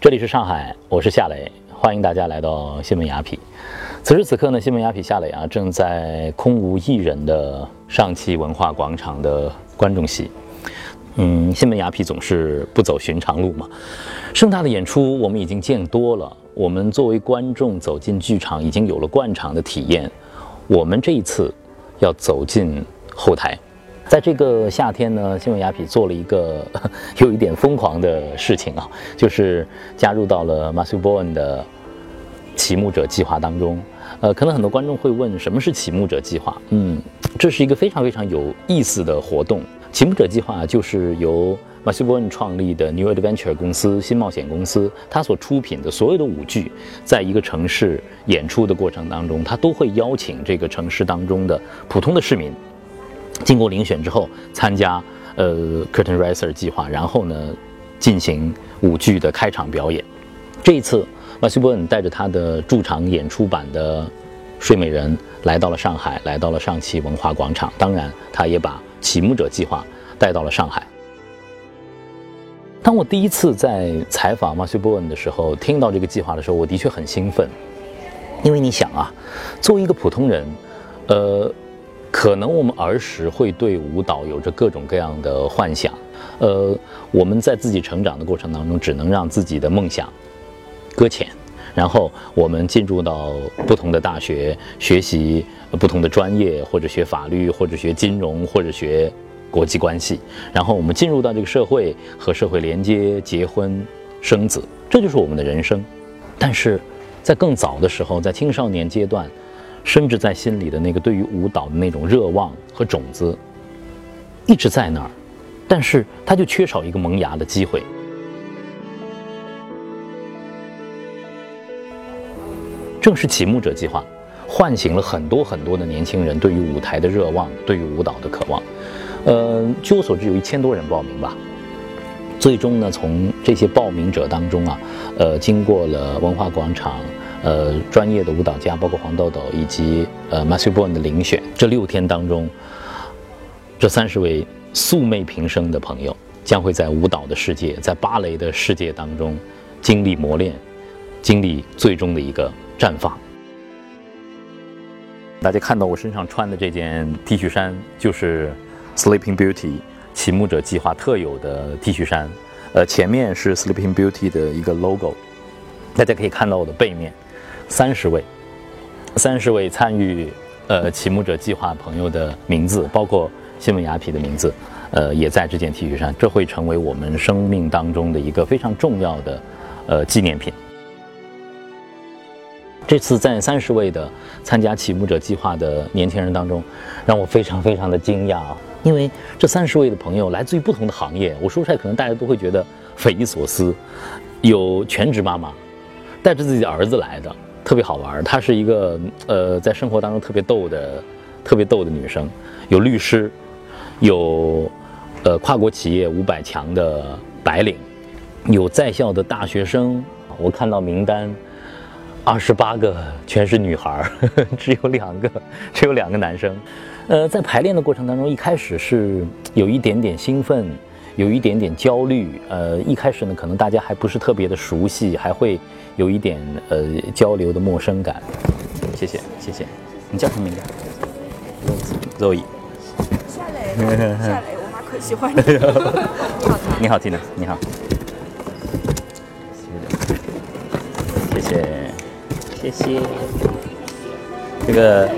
这里是上海，我是夏磊，欢迎大家来到新闻雅痞。此时此刻呢，新闻雅痞夏磊啊，正在空无一人的上汽文化广场的观众席。嗯，新闻雅痞总是不走寻常路嘛。盛大的演出我们已经见多了，我们作为观众走进剧场已经有了惯常的体验。我们这一次要走进后台。在这个夏天呢，新闻雅痞做了一个 有一点疯狂的事情啊，就是加入到了 Matthew Bowen 的启幕者计划当中。呃，可能很多观众会问，什么是启幕者计划？嗯，这是一个非常非常有意思的活动。启幕者计划就是由 Matthew Bowen 创立的 New Adventure 公司新冒险公司，它所出品的所有的舞剧，在一个城市演出的过程当中，它都会邀请这个城市当中的普通的市民。经过遴选之后，参加呃 Curtain Raiser 计划，然后呢进行舞剧的开场表演。这一次，马修·波恩带着他的驻场演出版的《睡美人》来到了上海，来到了上汽文化广场。当然，他也把启幕者计划带到了上海。当我第一次在采访马修·波恩的时候，听到这个计划的时候，我的确很兴奋，因为你想啊，作为一个普通人，呃。可能我们儿时会对舞蹈有着各种各样的幻想，呃，我们在自己成长的过程当中，只能让自己的梦想搁浅，然后我们进入到不同的大学学习不同的专业，或者学法律，或者学金融，或者学国际关系，然后我们进入到这个社会和社会连接，结婚生子，这就是我们的人生。但是在更早的时候，在青少年阶段。甚至在心里的那个对于舞蹈的那种热望和种子，一直在那儿，但是他就缺少一个萌芽的机会。正是启幕者计划，唤醒了很多很多的年轻人对于舞台的热望，对于舞蹈的渴望。呃，据我所知，有一千多人报名吧。最终呢，从这些报名者当中啊，呃，经过了文化广场。呃，专业的舞蹈家，包括黄豆豆以及呃 Matthew Bowen 的遴选，这六天当中，这三十位素昧平生的朋友，将会在舞蹈的世界，在芭蕾的世界当中经历磨练，经历最终的一个绽放。大家看到我身上穿的这件 T 恤衫，就是 Sleeping Beauty 启幕者计划特有的 T 恤衫，呃，前面是 Sleeping Beauty 的一个 logo，大家可以看到我的背面。三十位，三十位参与呃启幕者计划朋友的名字，包括新闻雅痞的名字，呃，也在这件 T 恤上。这会成为我们生命当中的一个非常重要的呃纪念品。这次在三十位的参加启幕者计划的年轻人当中，让我非常非常的惊讶啊！因为这三十位的朋友来自于不同的行业，我说出来可能大家都会觉得匪夷所思。有全职妈妈带着自己的儿子来的。特别好玩，她是一个呃，在生活当中特别逗的、特别逗的女生。有律师，有呃跨国企业五百强的白领，有在校的大学生。我看到名单，二十八个全是女孩，只有两个，只有两个男生。呃，在排练的过程当中，一开始是有一点点兴奋。有一点点焦虑，呃，一开始呢，可能大家还不是特别的熟悉，还会有一点呃交流的陌生感。谢谢，谢谢。你叫什么名字？Zoe。夏磊，夏磊，我妈可喜欢你。你好，Tina，你好。谢谢，谢谢。这个，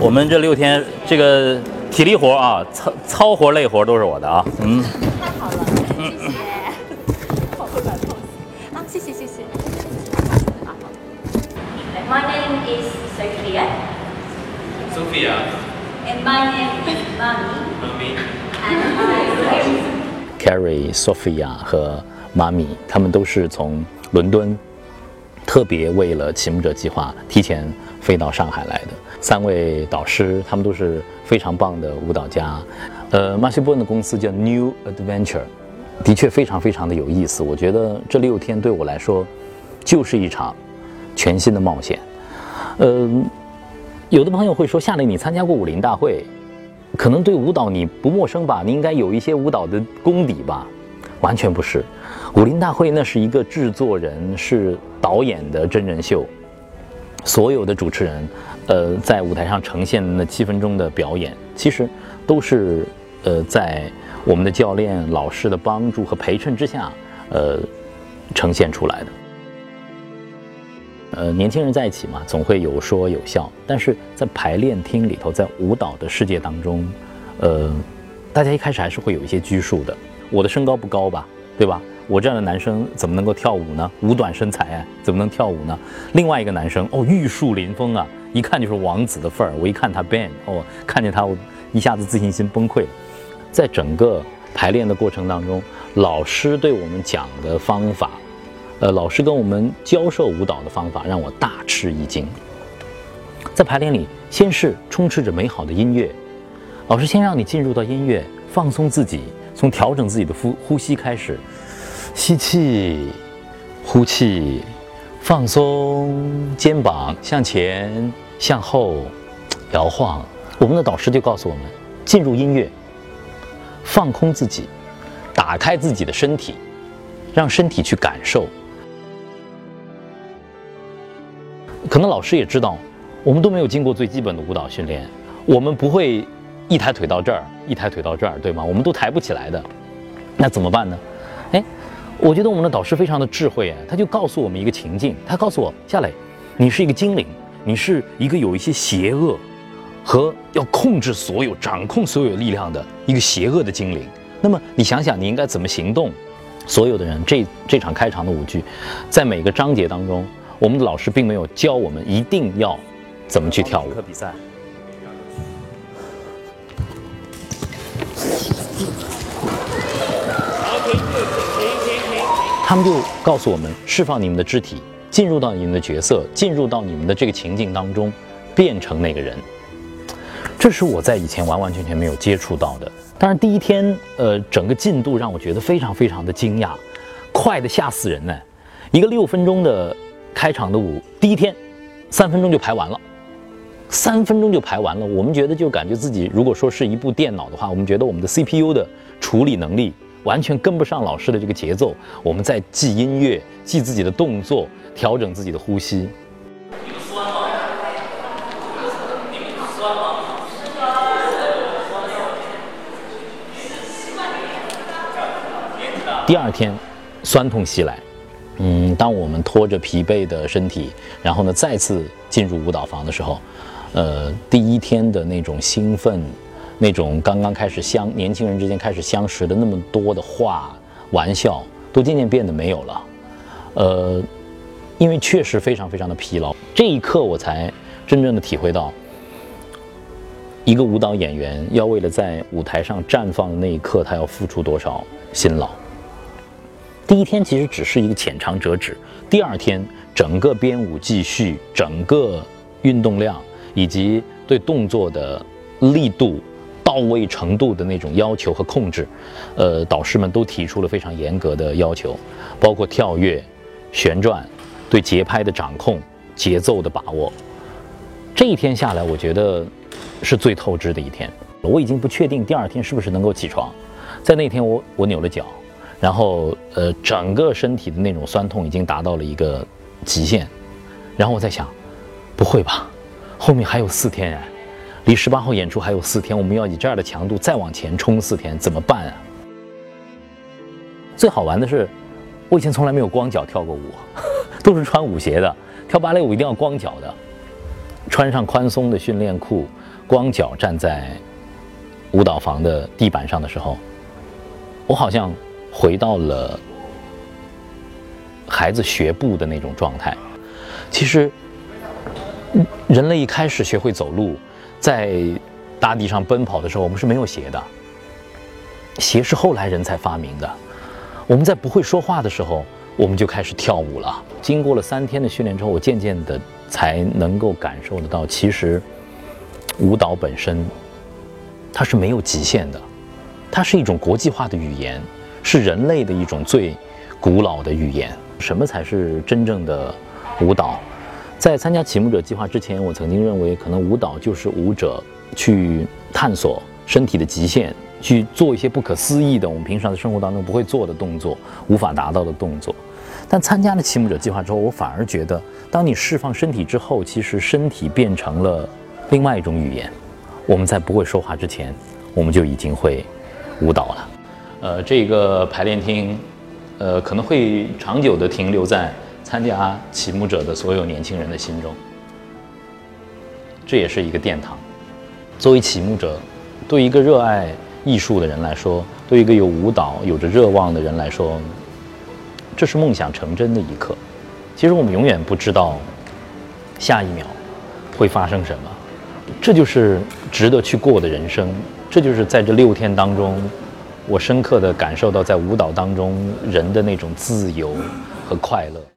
我们这六天这个。体力活啊，操操活累活都是我的啊。嗯，谢谢。好会摆 pose 啊，谢谢谢谢。My name is Sophia. Sophia. And my name is Mommy. Mommy. And Carrie, Sophia 和妈咪，他们都是从伦敦特别为了启幕者计划提前飞到上海来的。三位导师，他们都是非常棒的舞蹈家。呃，马修·波恩的公司叫 New Adventure，的确非常非常的有意思。我觉得这六天对我来说，就是一场全新的冒险。呃，有的朋友会说，夏磊，你参加过武林大会，可能对舞蹈你不陌生吧？你应该有一些舞蹈的功底吧？完全不是。武林大会那是一个制作人是导演的真人秀，所有的主持人，呃，在舞台上呈现的那七分钟的表演，其实都是呃在我们的教练老师的帮助和陪衬之下，呃，呈现出来的。呃，年轻人在一起嘛，总会有说有笑，但是在排练厅里头，在舞蹈的世界当中，呃，大家一开始还是会有一些拘束的。我的身高不高吧，对吧？我这样的男生怎么能够跳舞呢？五短身材啊，怎么能跳舞呢？另外一个男生哦，玉树临风啊，一看就是王子的份儿。我一看他 Ben，哦，看见他我一下子自信心崩溃了。在整个排练的过程当中，老师对我们讲的方法。呃，老师跟我们教授舞蹈的方法让我大吃一惊。在排练里，先是充斥着美好的音乐，老师先让你进入到音乐，放松自己，从调整自己的呼呼吸开始，吸气，呼气，放松肩膀，向前向后摇晃。我们的导师就告诉我们，进入音乐，放空自己，打开自己的身体，让身体去感受。可能老师也知道，我们都没有经过最基本的舞蹈训练，我们不会一抬腿到这儿，一抬腿到这儿，对吗？我们都抬不起来的，那怎么办呢？哎，我觉得我们的导师非常的智慧啊，他就告诉我们一个情境，他告诉我夏磊，你是一个精灵，你是一个有一些邪恶和要控制所有、掌控所有力量的一个邪恶的精灵。那么你想想，你应该怎么行动？所有的人，这这场开场的舞剧，在每个章节当中。我们的老师并没有教我们一定要怎么去跳舞。比赛。他们就告诉我们，释放你们的肢体，进入到你们的角色，进入到你们的这个情境当中，变成那个人。这是我在以前完完全全没有接触到的。当然，第一天，呃，整个进度让我觉得非常非常的惊讶，快的吓死人呢。一个六分钟的。开场的舞第一天，三分钟就排完了，三分钟就排完了。我们觉得就感觉自己如果说是一部电脑的话，我们觉得我们的 CPU 的处理能力完全跟不上老师的这个节奏。我们在记音乐，记自己的动作，调整自己的呼吸。第二天，酸痛袭来。嗯，当我们拖着疲惫的身体，然后呢再次进入舞蹈房的时候，呃，第一天的那种兴奋，那种刚刚开始相年轻人之间开始相识的那么多的话玩笑，都渐渐变得没有了。呃，因为确实非常非常的疲劳。这一刻我才真正的体会到，一个舞蹈演员要为了在舞台上绽放的那一刻，他要付出多少辛劳。第一天其实只是一个浅尝辄止，第二天整个编舞继续，整个运动量以及对动作的力度、到位程度的那种要求和控制，呃，导师们都提出了非常严格的要求，包括跳跃、旋转、对节拍的掌控、节奏的把握。这一天下来，我觉得是最透支的一天。我已经不确定第二天是不是能够起床，在那天我我扭了脚。然后，呃，整个身体的那种酸痛已经达到了一个极限。然后我在想，不会吧？后面还有四天哎，离十八号演出还有四天，我们要以这样的强度再往前冲四天，怎么办啊？最好玩的是，我以前从来没有光脚跳过舞，都是穿舞鞋的。跳芭蕾舞一定要光脚的，穿上宽松的训练裤，光脚站在舞蹈房的地板上的时候，我好像。回到了孩子学步的那种状态。其实，人类一开始学会走路，在大地上奔跑的时候，我们是没有鞋的。鞋是后来人才发明的。我们在不会说话的时候，我们就开始跳舞了。经过了三天的训练之后，我渐渐的才能够感受得到，其实舞蹈本身它是没有极限的，它是一种国际化的语言。是人类的一种最古老的语言。什么才是真正的舞蹈？在参加启蒙者计划之前，我曾经认为，可能舞蹈就是舞者去探索身体的极限，去做一些不可思议的我们平常在生活当中不会做的动作，无法达到的动作。但参加了骑牧者计划之后，我反而觉得，当你释放身体之后，其实身体变成了另外一种语言。我们在不会说话之前，我们就已经会舞蹈了。呃，这个排练厅，呃，可能会长久地停留在参加启幕者的所有年轻人的心中。这也是一个殿堂。作为启幕者，对一个热爱艺术的人来说，对一个有舞蹈、有着热望的人来说，这是梦想成真的一刻。其实我们永远不知道下一秒会发生什么，这就是值得去过的人生。这就是在这六天当中，我深刻地感受到在舞蹈当中人的那种自由和快乐。